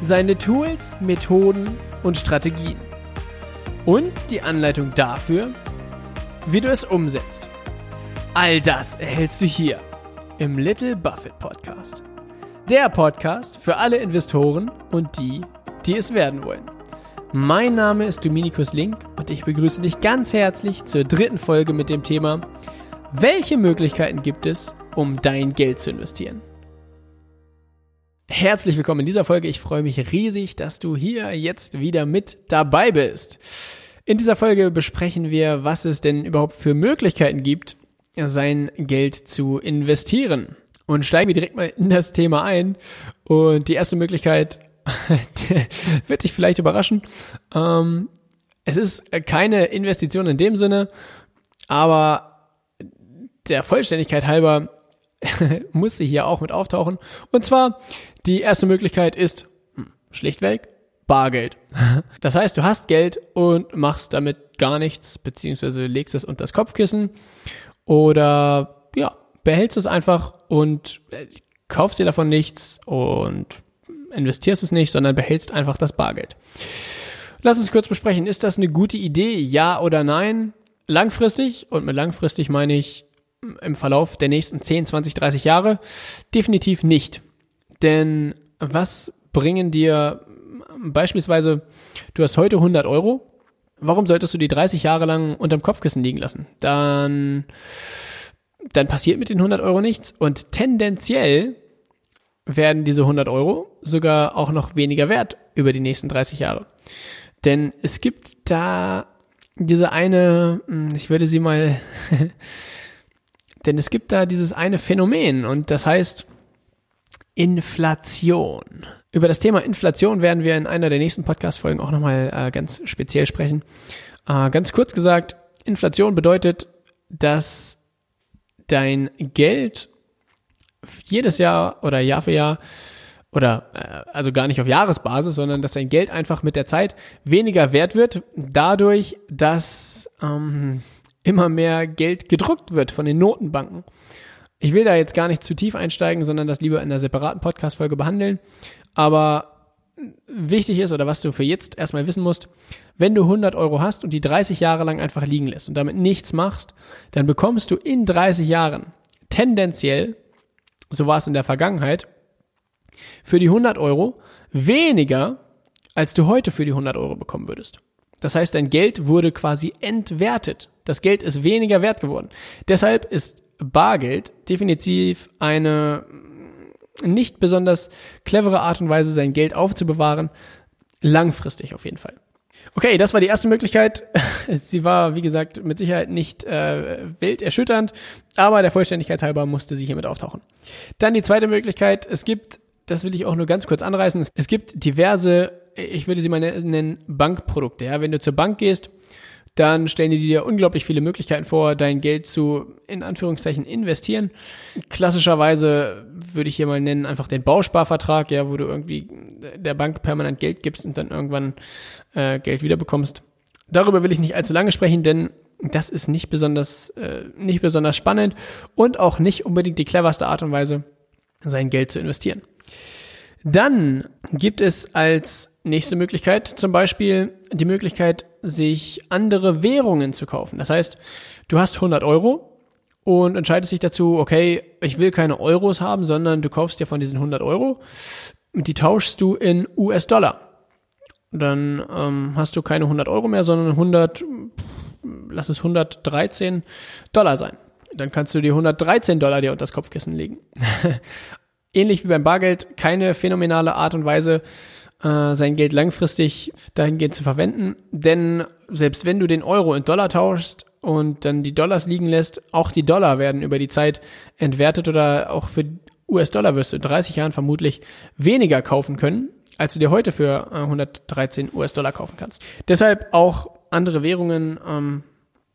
seine Tools, Methoden und Strategien. Und die Anleitung dafür, wie du es umsetzt. All das erhältst du hier im Little Buffett Podcast. Der Podcast für alle Investoren und die, die es werden wollen. Mein Name ist Dominikus Link und ich begrüße dich ganz herzlich zur dritten Folge mit dem Thema Welche Möglichkeiten gibt es, um dein Geld zu investieren? Herzlich willkommen in dieser Folge. Ich freue mich riesig, dass du hier jetzt wieder mit dabei bist. In dieser Folge besprechen wir, was es denn überhaupt für Möglichkeiten gibt, sein Geld zu investieren. Und steigen wir direkt mal in das Thema ein. Und die erste Möglichkeit wird dich vielleicht überraschen. Ähm, es ist keine Investition in dem Sinne, aber der Vollständigkeit halber muss sie hier auch mit auftauchen. Und zwar, die erste Möglichkeit ist hm, schlichtweg Bargeld. Das heißt, du hast Geld und machst damit gar nichts, beziehungsweise legst es unter das Kopfkissen oder ja, behältst es einfach und äh, kaufst dir davon nichts und investierst es nicht, sondern behältst einfach das Bargeld. Lass uns kurz besprechen, ist das eine gute Idee, ja oder nein? Langfristig, und mit langfristig meine ich im Verlauf der nächsten 10, 20, 30 Jahre, definitiv nicht. Denn was bringen dir beispielsweise, du hast heute 100 Euro, warum solltest du die 30 Jahre lang unterm Kopfkissen liegen lassen? Dann, dann passiert mit den 100 Euro nichts und tendenziell werden diese 100 Euro sogar auch noch weniger wert über die nächsten 30 Jahre. Denn es gibt da diese eine, hm, ich würde sie mal, denn es gibt da dieses eine Phänomen und das heißt Inflation. Über das Thema Inflation werden wir in einer der nächsten Podcast-Folgen auch nochmal äh, ganz speziell sprechen. Äh, ganz kurz gesagt, Inflation bedeutet, dass dein Geld jedes Jahr oder Jahr für Jahr oder äh, also gar nicht auf Jahresbasis, sondern dass dein Geld einfach mit der Zeit weniger wert wird, dadurch, dass ähm, immer mehr Geld gedruckt wird von den Notenbanken. Ich will da jetzt gar nicht zu tief einsteigen, sondern das lieber in einer separaten Podcast-Folge behandeln. Aber wichtig ist oder was du für jetzt erstmal wissen musst, wenn du 100 Euro hast und die 30 Jahre lang einfach liegen lässt und damit nichts machst, dann bekommst du in 30 Jahren tendenziell so war es in der Vergangenheit, für die 100 Euro weniger, als du heute für die 100 Euro bekommen würdest. Das heißt, dein Geld wurde quasi entwertet. Das Geld ist weniger wert geworden. Deshalb ist Bargeld definitiv eine nicht besonders clevere Art und Weise, sein Geld aufzubewahren. Langfristig auf jeden Fall. Okay, das war die erste Möglichkeit. Sie war, wie gesagt, mit Sicherheit nicht äh, wild erschütternd, aber der Vollständigkeit halber musste sie hiermit auftauchen. Dann die zweite Möglichkeit. Es gibt, das will ich auch nur ganz kurz anreißen, es gibt diverse, ich würde sie mal nennen, Bankprodukte. Ja? Wenn du zur Bank gehst, dann stellen die dir unglaublich viele Möglichkeiten vor, dein Geld zu, in Anführungszeichen, investieren. Klassischerweise würde ich hier mal nennen, einfach den Bausparvertrag, ja, wo du irgendwie der Bank permanent Geld gibst und dann irgendwann äh, Geld wiederbekommst. Darüber will ich nicht allzu lange sprechen, denn das ist nicht besonders, äh, nicht besonders spannend und auch nicht unbedingt die cleverste Art und Weise, sein Geld zu investieren. Dann gibt es als nächste Möglichkeit zum Beispiel die Möglichkeit, sich andere Währungen zu kaufen. Das heißt, du hast 100 Euro und entscheidest dich dazu, okay, ich will keine Euros haben, sondern du kaufst dir von diesen 100 Euro, die tauschst du in US-Dollar. Dann ähm, hast du keine 100 Euro mehr, sondern 100, lass es 113 Dollar sein. Dann kannst du dir 113 Dollar dir unter das Kopfkissen legen. Ähnlich wie beim Bargeld, keine phänomenale Art und Weise, äh, sein Geld langfristig dahingehend zu verwenden. Denn selbst wenn du den Euro in Dollar tauschst und dann die Dollars liegen lässt, auch die Dollar werden über die Zeit entwertet oder auch für US-Dollar wirst du in 30 Jahren vermutlich weniger kaufen können, als du dir heute für 113 US-Dollar kaufen kannst. Deshalb auch andere Währungen, ähm,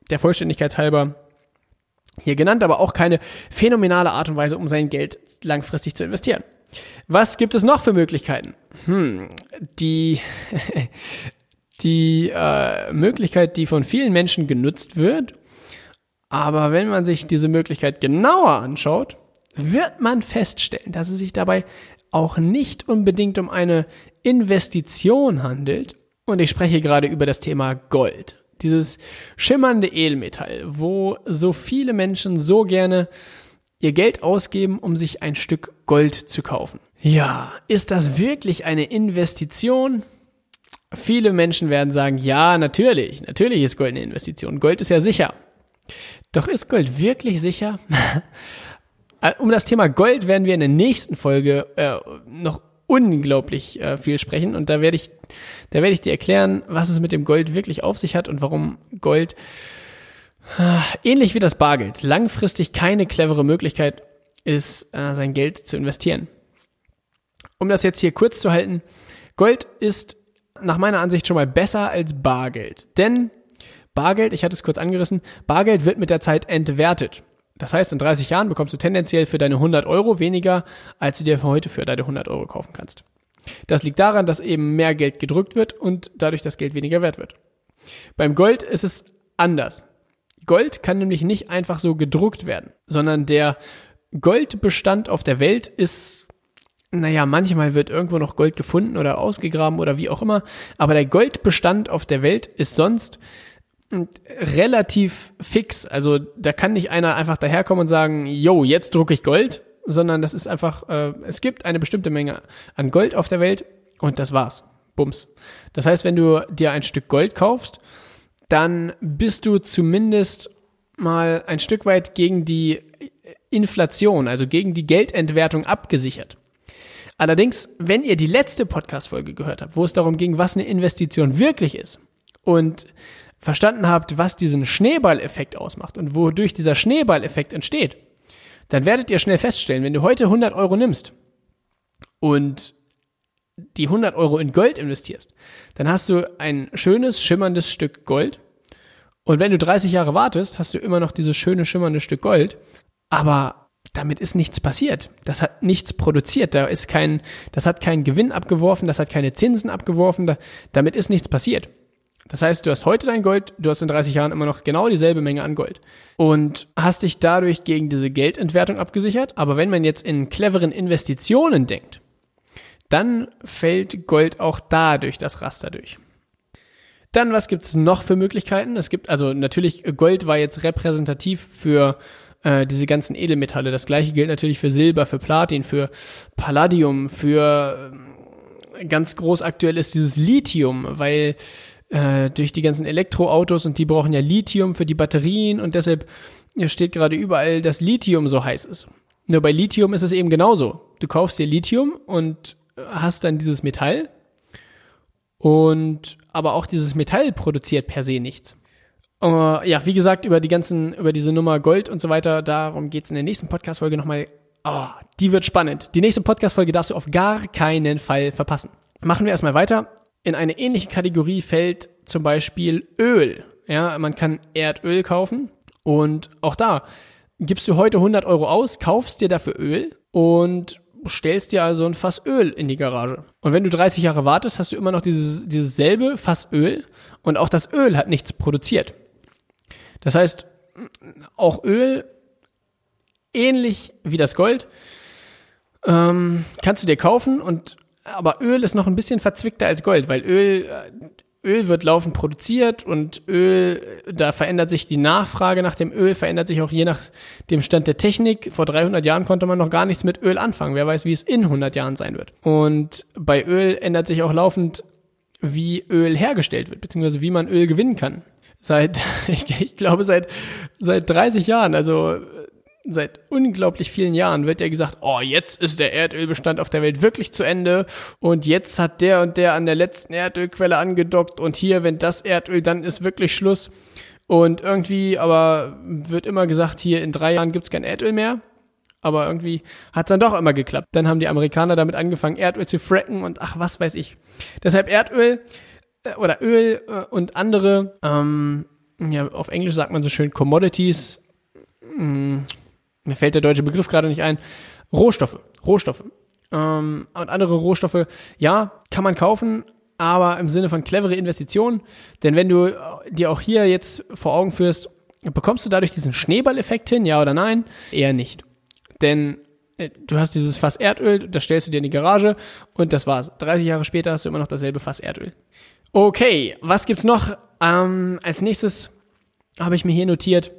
der Vollständigkeit halber hier genannt, aber auch keine phänomenale Art und Weise, um sein Geld langfristig zu investieren. Was gibt es noch für Möglichkeiten? Hm, die, die äh, Möglichkeit, die von vielen Menschen genutzt wird, aber wenn man sich diese Möglichkeit genauer anschaut, wird man feststellen, dass es sich dabei auch nicht unbedingt um eine Investition handelt. Und ich spreche gerade über das Thema Gold. Dieses schimmernde Edelmetall, wo so viele Menschen so gerne ihr Geld ausgeben, um sich ein Stück Gold zu kaufen. Ja, ist das wirklich eine Investition? Viele Menschen werden sagen, ja, natürlich, natürlich ist Gold eine Investition. Gold ist ja sicher. Doch ist Gold wirklich sicher? Um das Thema Gold werden wir in der nächsten Folge äh, noch unglaublich äh, viel sprechen und da werde ich, da werde ich dir erklären, was es mit dem Gold wirklich auf sich hat und warum Gold ähnlich wie das Bargeld langfristig keine clevere Möglichkeit ist, äh, sein Geld zu investieren. Um das jetzt hier kurz zu halten, Gold ist nach meiner Ansicht schon mal besser als Bargeld, denn Bargeld, ich hatte es kurz angerissen, Bargeld wird mit der Zeit entwertet. Das heißt, in 30 Jahren bekommst du tendenziell für deine 100 Euro weniger, als du dir für heute für deine 100 Euro kaufen kannst. Das liegt daran, dass eben mehr Geld gedrückt wird und dadurch das Geld weniger wert wird. Beim Gold ist es anders. Gold kann nämlich nicht einfach so gedruckt werden, sondern der Goldbestand auf der Welt ist, naja, manchmal wird irgendwo noch Gold gefunden oder ausgegraben oder wie auch immer, aber der Goldbestand auf der Welt ist sonst relativ fix. Also da kann nicht einer einfach daherkommen und sagen, yo, jetzt drucke ich Gold, sondern das ist einfach, äh, es gibt eine bestimmte Menge an Gold auf der Welt und das war's. Bums. Das heißt, wenn du dir ein Stück Gold kaufst, dann bist du zumindest mal ein Stück weit gegen die Inflation, also gegen die Geldentwertung abgesichert. Allerdings, wenn ihr die letzte Podcast-Folge gehört habt, wo es darum ging, was eine Investition wirklich ist und verstanden habt, was diesen Schneeballeffekt ausmacht und wodurch dieser Schneeballeffekt entsteht, dann werdet ihr schnell feststellen, wenn du heute 100 Euro nimmst und die 100 Euro in Gold investierst, dann hast du ein schönes, schimmerndes Stück Gold. Und wenn du 30 Jahre wartest, hast du immer noch dieses schöne, schimmernde Stück Gold. Aber damit ist nichts passiert. Das hat nichts produziert. Da ist kein, das hat keinen Gewinn abgeworfen, das hat keine Zinsen abgeworfen, da, damit ist nichts passiert. Das heißt, du hast heute dein Gold, du hast in 30 Jahren immer noch genau dieselbe Menge an Gold und hast dich dadurch gegen diese Geldentwertung abgesichert. Aber wenn man jetzt in cleveren Investitionen denkt, dann fällt Gold auch da durch das Raster durch. Dann, was gibt's noch für Möglichkeiten? Es gibt also natürlich, Gold war jetzt repräsentativ für äh, diese ganzen Edelmetalle. Das gleiche gilt natürlich für Silber, für Platin, für Palladium, für äh, ganz groß aktuell ist dieses Lithium, weil äh, durch die ganzen Elektroautos und die brauchen ja Lithium für die Batterien und deshalb steht gerade überall, dass Lithium so heiß ist. Nur bei Lithium ist es eben genauso. Du kaufst dir Lithium und hast dann dieses Metall und aber auch dieses Metall produziert per se nichts. Uh, ja, wie gesagt, über die ganzen, über diese Nummer Gold und so weiter, darum geht's in der nächsten Podcast-Folge nochmal. Oh, die wird spannend. Die nächste Podcast-Folge darfst du auf gar keinen Fall verpassen. Machen wir erstmal weiter. In eine ähnliche Kategorie fällt zum Beispiel Öl. Ja, man kann Erdöl kaufen und auch da gibst du heute 100 Euro aus, kaufst dir dafür Öl und stellst dir also ein Fass Öl in die Garage. Und wenn du 30 Jahre wartest, hast du immer noch dieses, dieses selbe Fass Öl und auch das Öl hat nichts produziert. Das heißt, auch Öl, ähnlich wie das Gold, ähm, kannst du dir kaufen und aber Öl ist noch ein bisschen verzwickter als Gold, weil Öl, äh, Öl wird laufend produziert und Öl, da verändert sich die Nachfrage nach dem Öl, verändert sich auch je nach dem Stand der Technik. Vor 300 Jahren konnte man noch gar nichts mit Öl anfangen. Wer weiß, wie es in 100 Jahren sein wird. Und bei Öl ändert sich auch laufend, wie Öl hergestellt wird, beziehungsweise wie man Öl gewinnen kann. Seit, ich, ich glaube, seit, seit 30 Jahren, also seit unglaublich vielen Jahren wird ja gesagt, oh, jetzt ist der Erdölbestand auf der Welt wirklich zu Ende und jetzt hat der und der an der letzten Erdölquelle angedockt und hier, wenn das Erdöl, dann ist wirklich Schluss. Und irgendwie aber wird immer gesagt, hier in drei Jahren gibt's kein Erdöl mehr. aber irgendwie hat es dann doch immer geklappt. Dann haben die Amerikaner damit angefangen, Erdöl zu fracken und ach, was weiß ich. Deshalb Erdöl äh, oder Öl äh, und andere, ähm, ja, auf Englisch sagt man so schön Commodities, hm, mir fällt der deutsche Begriff gerade nicht ein, Rohstoffe, Rohstoffe. Ähm, und andere Rohstoffe, ja, kann man kaufen, aber im Sinne von clevere Investitionen. Denn wenn du dir auch hier jetzt vor Augen führst, bekommst du dadurch diesen Schneeballeffekt hin, ja oder nein? Eher nicht. Denn äh, du hast dieses Fass Erdöl, das stellst du dir in die Garage und das war's. 30 Jahre später hast du immer noch dasselbe Fass Erdöl. Okay, was gibt's noch? Ähm, als nächstes habe ich mir hier notiert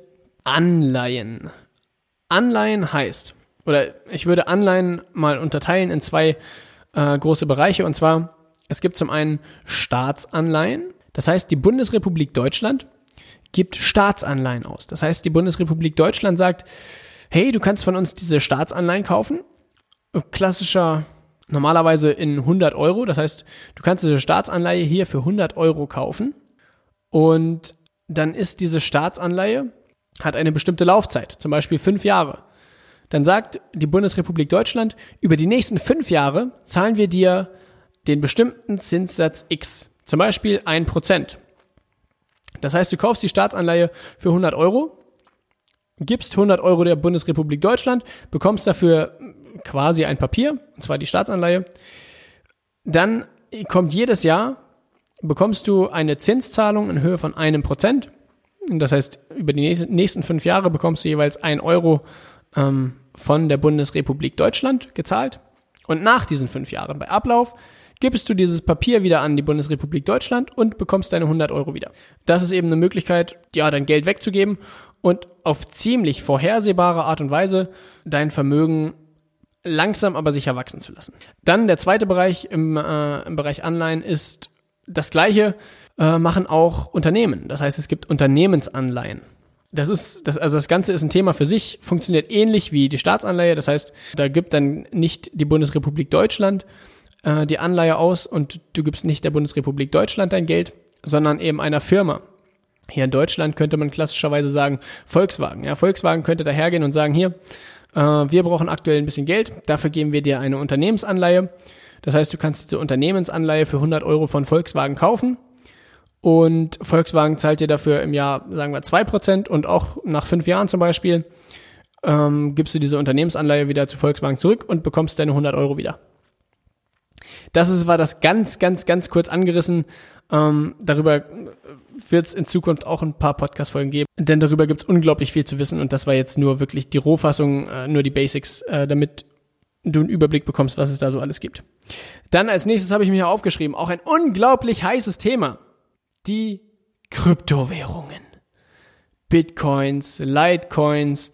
Anleihen. Anleihen heißt, oder ich würde Anleihen mal unterteilen in zwei äh, große Bereiche. Und zwar, es gibt zum einen Staatsanleihen. Das heißt, die Bundesrepublik Deutschland gibt Staatsanleihen aus. Das heißt, die Bundesrepublik Deutschland sagt, hey, du kannst von uns diese Staatsanleihen kaufen. Klassischer, normalerweise in 100 Euro. Das heißt, du kannst diese Staatsanleihe hier für 100 Euro kaufen. Und dann ist diese Staatsanleihe, hat eine bestimmte Laufzeit, zum Beispiel fünf Jahre. Dann sagt die Bundesrepublik Deutschland, über die nächsten fünf Jahre zahlen wir dir den bestimmten Zinssatz X, zum Beispiel ein Prozent. Das heißt, du kaufst die Staatsanleihe für 100 Euro, gibst 100 Euro der Bundesrepublik Deutschland, bekommst dafür quasi ein Papier, und zwar die Staatsanleihe. Dann kommt jedes Jahr, bekommst du eine Zinszahlung in Höhe von einem Prozent. Das heißt, über die nächsten fünf Jahre bekommst du jeweils ein Euro ähm, von der Bundesrepublik Deutschland gezahlt. Und nach diesen fünf Jahren bei Ablauf gibst du dieses Papier wieder an die Bundesrepublik Deutschland und bekommst deine 100 Euro wieder. Das ist eben eine Möglichkeit, ja, dein Geld wegzugeben und auf ziemlich vorhersehbare Art und Weise dein Vermögen langsam aber sicher wachsen zu lassen. Dann der zweite Bereich im, äh, im Bereich Anleihen ist das gleiche, äh, machen auch Unternehmen. Das heißt, es gibt Unternehmensanleihen. Das ist, das, also das Ganze ist ein Thema für sich, funktioniert ähnlich wie die Staatsanleihe. Das heißt, da gibt dann nicht die Bundesrepublik Deutschland äh, die Anleihe aus und du gibst nicht der Bundesrepublik Deutschland dein Geld, sondern eben einer Firma. Hier in Deutschland könnte man klassischerweise sagen Volkswagen. Ja, Volkswagen könnte dahergehen und sagen, hier, äh, wir brauchen aktuell ein bisschen Geld, dafür geben wir dir eine Unternehmensanleihe. Das heißt, du kannst diese Unternehmensanleihe für 100 Euro von Volkswagen kaufen und Volkswagen zahlt dir dafür im Jahr, sagen wir, zwei Prozent und auch nach fünf Jahren zum Beispiel ähm, gibst du diese Unternehmensanleihe wieder zu Volkswagen zurück und bekommst deine 100 Euro wieder. Das ist, war das ganz, ganz, ganz kurz angerissen. Ähm, darüber wird es in Zukunft auch ein paar Podcast-Folgen geben, denn darüber gibt es unglaublich viel zu wissen und das war jetzt nur wirklich die Rohfassung, äh, nur die Basics, äh, damit du einen Überblick bekommst, was es da so alles gibt. Dann als nächstes habe ich mir hier aufgeschrieben, auch ein unglaublich heißes Thema, die Kryptowährungen. Bitcoins, Litecoins,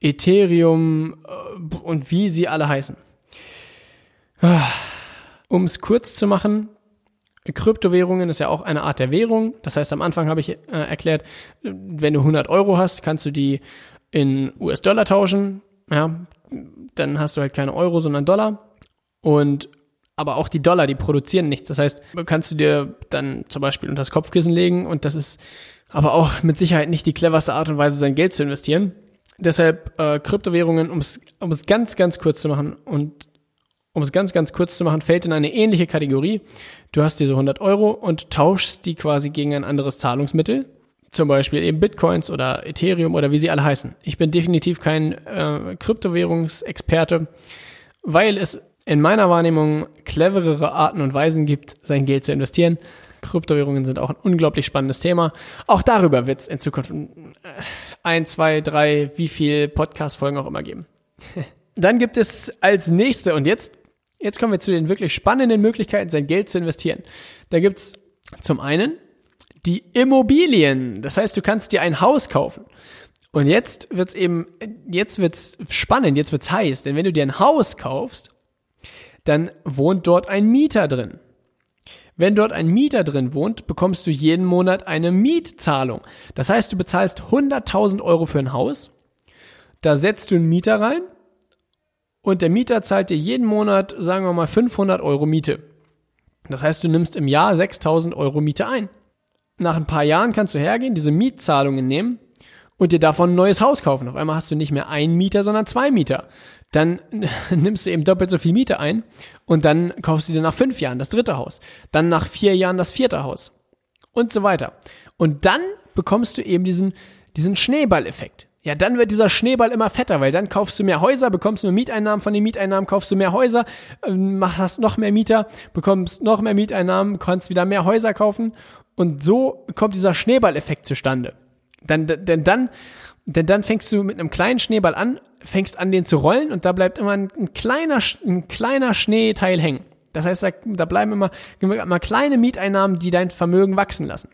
Ethereum äh, und wie sie alle heißen. Ah. Um es kurz zu machen, Kryptowährungen ist ja auch eine Art der Währung. Das heißt, am Anfang habe ich äh, erklärt, wenn du 100 Euro hast, kannst du die in US-Dollar tauschen. Ja, dann hast du halt keine Euro, sondern Dollar. Und aber auch die Dollar, die produzieren nichts. Das heißt, kannst du dir dann zum Beispiel unter das Kopfkissen legen und das ist aber auch mit Sicherheit nicht die cleverste Art und Weise, sein Geld zu investieren. Deshalb äh, Kryptowährungen, um es ganz, ganz kurz zu machen und um es ganz, ganz kurz zu machen, fällt in eine ähnliche Kategorie. Du hast diese 100 Euro und tauschst die quasi gegen ein anderes Zahlungsmittel. Zum Beispiel eben Bitcoins oder Ethereum oder wie sie alle heißen. Ich bin definitiv kein äh, Kryptowährungsexperte, weil es in meiner Wahrnehmung cleverere Arten und Weisen gibt, sein Geld zu investieren. Kryptowährungen sind auch ein unglaublich spannendes Thema. Auch darüber wird es in Zukunft äh, ein, zwei, drei, wie viel Podcast-Folgen auch immer geben. Dann gibt es als nächste, und jetzt Jetzt kommen wir zu den wirklich spannenden Möglichkeiten, sein Geld zu investieren. Da gibt's zum einen die Immobilien. Das heißt, du kannst dir ein Haus kaufen. Und jetzt wird's eben, jetzt wird's spannend, jetzt wird's heiß, denn wenn du dir ein Haus kaufst, dann wohnt dort ein Mieter drin. Wenn dort ein Mieter drin wohnt, bekommst du jeden Monat eine Mietzahlung. Das heißt, du bezahlst 100.000 Euro für ein Haus, da setzt du einen Mieter rein und der Mieter zahlt dir jeden Monat, sagen wir mal, 500 Euro Miete. Das heißt, du nimmst im Jahr 6000 Euro Miete ein. Nach ein paar Jahren kannst du hergehen, diese Mietzahlungen nehmen und dir davon ein neues Haus kaufen. Auf einmal hast du nicht mehr einen Mieter, sondern zwei Mieter. Dann nimmst du eben doppelt so viel Miete ein und dann kaufst du dir nach fünf Jahren das dritte Haus. Dann nach vier Jahren das vierte Haus. Und so weiter. Und dann bekommst du eben diesen, diesen Schneeballeffekt. Ja, dann wird dieser Schneeball immer fetter, weil dann kaufst du mehr Häuser, bekommst mehr Mieteinnahmen, von den Mieteinnahmen kaufst du mehr Häuser, ähm, hast noch mehr Mieter, bekommst noch mehr Mieteinnahmen, kannst wieder mehr Häuser kaufen und so kommt dieser Schneeballeffekt zustande. Dann, denn dann, denn dann fängst du mit einem kleinen Schneeball an, fängst an, den zu rollen und da bleibt immer ein, ein kleiner, ein kleiner Schneeteil hängen. Das heißt, da, da bleiben immer, immer kleine Mieteinnahmen, die dein Vermögen wachsen lassen.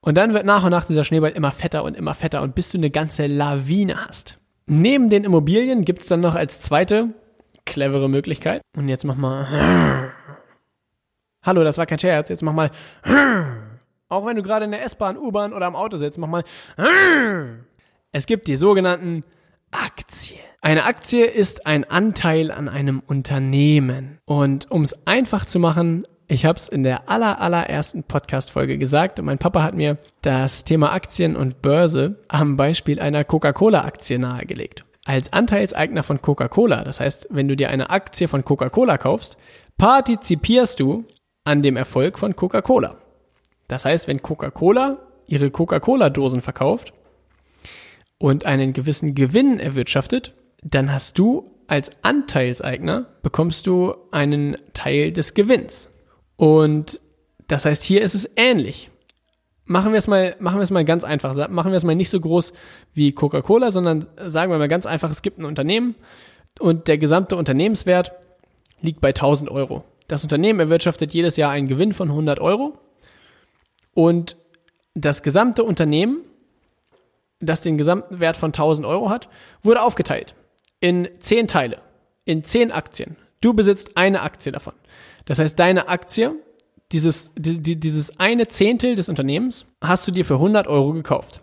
Und dann wird nach und nach dieser Schneeball immer fetter und immer fetter und bis du eine ganze Lawine hast. Neben den Immobilien gibt's dann noch als zweite clevere Möglichkeit. Und jetzt mach mal. Hallo, das war kein Scherz. Jetzt mach mal. Auch wenn du gerade in der S-Bahn, U-Bahn oder am Auto sitzt, mach mal. Es gibt die sogenannten Aktien. Eine Aktie ist ein Anteil an einem Unternehmen. Und um es einfach zu machen, ich habe es in der aller, allerersten Podcast-Folge gesagt. Mein Papa hat mir das Thema Aktien und Börse am Beispiel einer Coca-Cola-Aktie nahegelegt. Als Anteilseigner von Coca-Cola, das heißt, wenn du dir eine Aktie von Coca-Cola kaufst, partizipierst du an dem Erfolg von Coca-Cola. Das heißt, wenn Coca-Cola ihre Coca-Cola-Dosen verkauft und einen gewissen Gewinn erwirtschaftet, dann hast du als Anteilseigner bekommst du einen Teil des Gewinns. Und das heißt, hier ist es ähnlich. Machen wir es mal, machen wir es mal ganz einfach. Machen wir es mal nicht so groß wie Coca-Cola, sondern sagen wir mal ganz einfach, es gibt ein Unternehmen und der gesamte Unternehmenswert liegt bei 1000 Euro. Das Unternehmen erwirtschaftet jedes Jahr einen Gewinn von 100 Euro und das gesamte Unternehmen, das den gesamten Wert von 1000 Euro hat, wurde aufgeteilt in 10 Teile, in 10 Aktien. Du besitzt eine Aktie davon. Das heißt, deine Aktie, dieses, die, dieses eine Zehntel des Unternehmens, hast du dir für 100 Euro gekauft.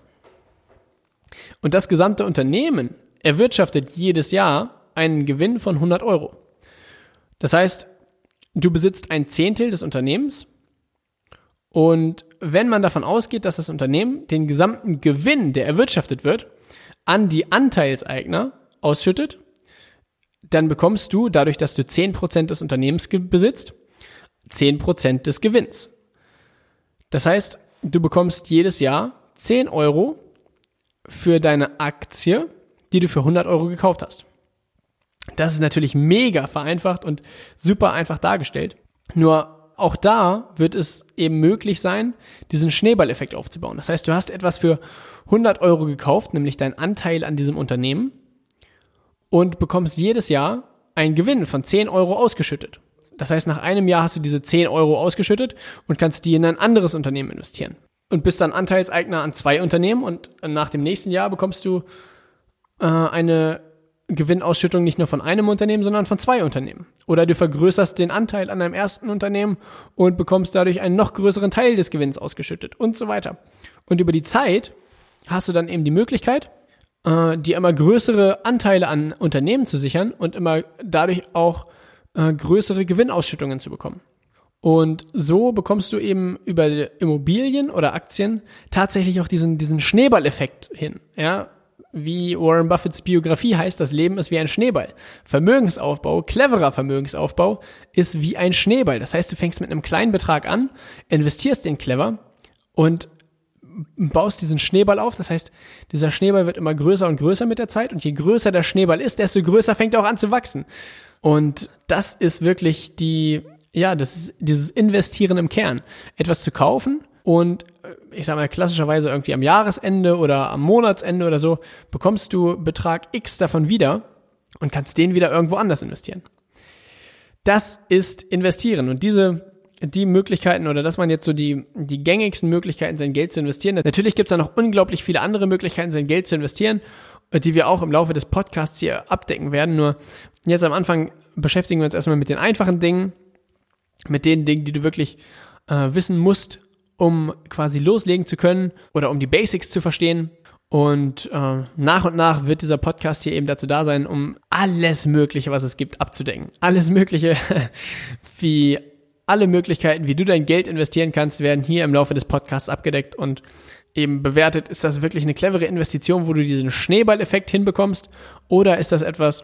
Und das gesamte Unternehmen erwirtschaftet jedes Jahr einen Gewinn von 100 Euro. Das heißt, du besitzt ein Zehntel des Unternehmens und wenn man davon ausgeht, dass das Unternehmen den gesamten Gewinn, der erwirtschaftet wird, an die Anteilseigner ausschüttet, dann bekommst du, dadurch, dass du 10% des Unternehmens besitzt, 10% des Gewinns. Das heißt, du bekommst jedes Jahr 10 Euro für deine Aktie, die du für 100 Euro gekauft hast. Das ist natürlich mega vereinfacht und super einfach dargestellt. Nur auch da wird es eben möglich sein, diesen Schneeballeffekt aufzubauen. Das heißt, du hast etwas für 100 Euro gekauft, nämlich dein Anteil an diesem Unternehmen und bekommst jedes Jahr einen Gewinn von 10 Euro ausgeschüttet. Das heißt, nach einem Jahr hast du diese 10 Euro ausgeschüttet und kannst die in ein anderes Unternehmen investieren. Und bist dann Anteilseigner an zwei Unternehmen und nach dem nächsten Jahr bekommst du äh, eine Gewinnausschüttung nicht nur von einem Unternehmen, sondern von zwei Unternehmen. Oder du vergrößerst den Anteil an einem ersten Unternehmen und bekommst dadurch einen noch größeren Teil des Gewinns ausgeschüttet und so weiter. Und über die Zeit hast du dann eben die Möglichkeit, äh, dir immer größere Anteile an Unternehmen zu sichern und immer dadurch auch äh, größere Gewinnausschüttungen zu bekommen. Und so bekommst du eben über Immobilien oder Aktien tatsächlich auch diesen, diesen Schneeballeffekt hin. Ja, wie Warren Buffetts Biografie heißt, das Leben ist wie ein Schneeball. Vermögensaufbau, cleverer Vermögensaufbau ist wie ein Schneeball. Das heißt, du fängst mit einem kleinen Betrag an, investierst den clever und baust diesen Schneeball auf. Das heißt, dieser Schneeball wird immer größer und größer mit der Zeit und je größer der Schneeball ist, desto größer fängt er auch an zu wachsen. Und das ist wirklich die, ja, das ist dieses Investieren im Kern. Etwas zu kaufen und äh, ich sag mal klassischerweise irgendwie am Jahresende oder am Monatsende oder so bekommst du Betrag X davon wieder und kannst den wieder irgendwo anders investieren. Das ist investieren und diese die Möglichkeiten oder das waren jetzt so die, die gängigsten Möglichkeiten, sein Geld zu investieren. Natürlich gibt es da noch unglaublich viele andere Möglichkeiten, sein Geld zu investieren, die wir auch im Laufe des Podcasts hier abdecken werden. Nur jetzt am Anfang beschäftigen wir uns erstmal mit den einfachen Dingen, mit den Dingen, die du wirklich äh, wissen musst, um quasi loslegen zu können oder um die Basics zu verstehen. Und äh, nach und nach wird dieser Podcast hier eben dazu da sein, um alles Mögliche, was es gibt, abzudecken. Alles Mögliche, wie alle Möglichkeiten, wie du dein Geld investieren kannst, werden hier im Laufe des Podcasts abgedeckt. Und eben bewertet, ist das wirklich eine clevere Investition, wo du diesen Schneeballeffekt hinbekommst, oder ist das etwas,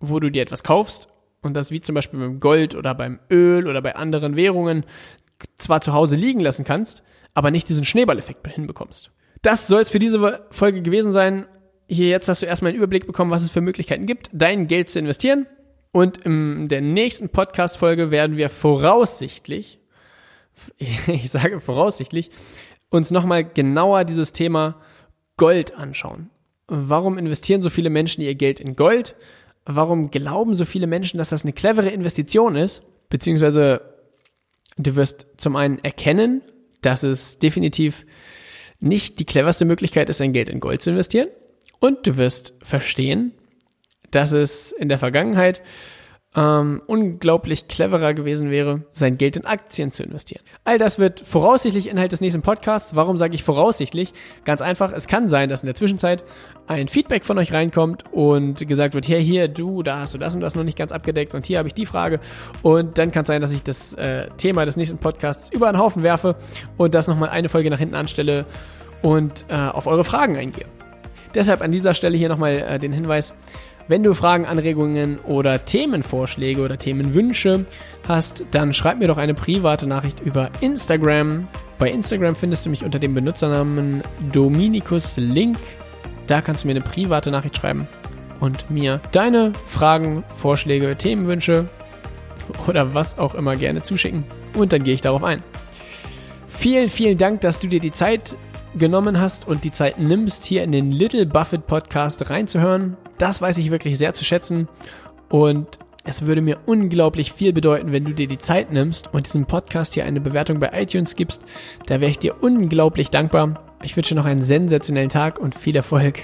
wo du dir etwas kaufst und das wie zum Beispiel beim Gold oder beim Öl oder bei anderen Währungen zwar zu Hause liegen lassen kannst, aber nicht diesen Schneeballeffekt hinbekommst. Das soll es für diese Folge gewesen sein. Hier jetzt hast du erstmal einen Überblick bekommen, was es für Möglichkeiten gibt, dein Geld zu investieren. Und in der nächsten Podcast-Folge werden wir voraussichtlich, ich sage voraussichtlich, uns nochmal genauer dieses Thema Gold anschauen. Warum investieren so viele Menschen ihr Geld in Gold? Warum glauben so viele Menschen, dass das eine clevere Investition ist? Beziehungsweise du wirst zum einen erkennen, dass es definitiv nicht die cleverste Möglichkeit ist, sein Geld in Gold zu investieren. Und du wirst verstehen, dass es in der Vergangenheit ähm, unglaublich cleverer gewesen wäre, sein Geld in Aktien zu investieren. All das wird voraussichtlich Inhalt des nächsten Podcasts. Warum sage ich voraussichtlich? Ganz einfach, es kann sein, dass in der Zwischenzeit ein Feedback von euch reinkommt und gesagt wird, hier, hier, du, da hast du das und das noch nicht ganz abgedeckt und hier habe ich die Frage. Und dann kann es sein, dass ich das äh, Thema des nächsten Podcasts über einen Haufen werfe und das nochmal eine Folge nach hinten anstelle und äh, auf eure Fragen eingehe. Deshalb an dieser Stelle hier nochmal äh, den Hinweis, wenn du Fragen, Anregungen oder Themenvorschläge oder Themenwünsche hast, dann schreib mir doch eine private Nachricht über Instagram. Bei Instagram findest du mich unter dem Benutzernamen Dominikus Link. Da kannst du mir eine private Nachricht schreiben und mir deine Fragen, Vorschläge, Themenwünsche oder was auch immer gerne zuschicken. Und dann gehe ich darauf ein. Vielen, vielen Dank, dass du dir die Zeit genommen hast und die Zeit nimmst, hier in den Little Buffett Podcast reinzuhören. Das weiß ich wirklich sehr zu schätzen und es würde mir unglaublich viel bedeuten, wenn du dir die Zeit nimmst und diesem Podcast hier eine Bewertung bei iTunes gibst. Da wäre ich dir unglaublich dankbar. Ich wünsche noch einen sensationellen Tag und viel Erfolg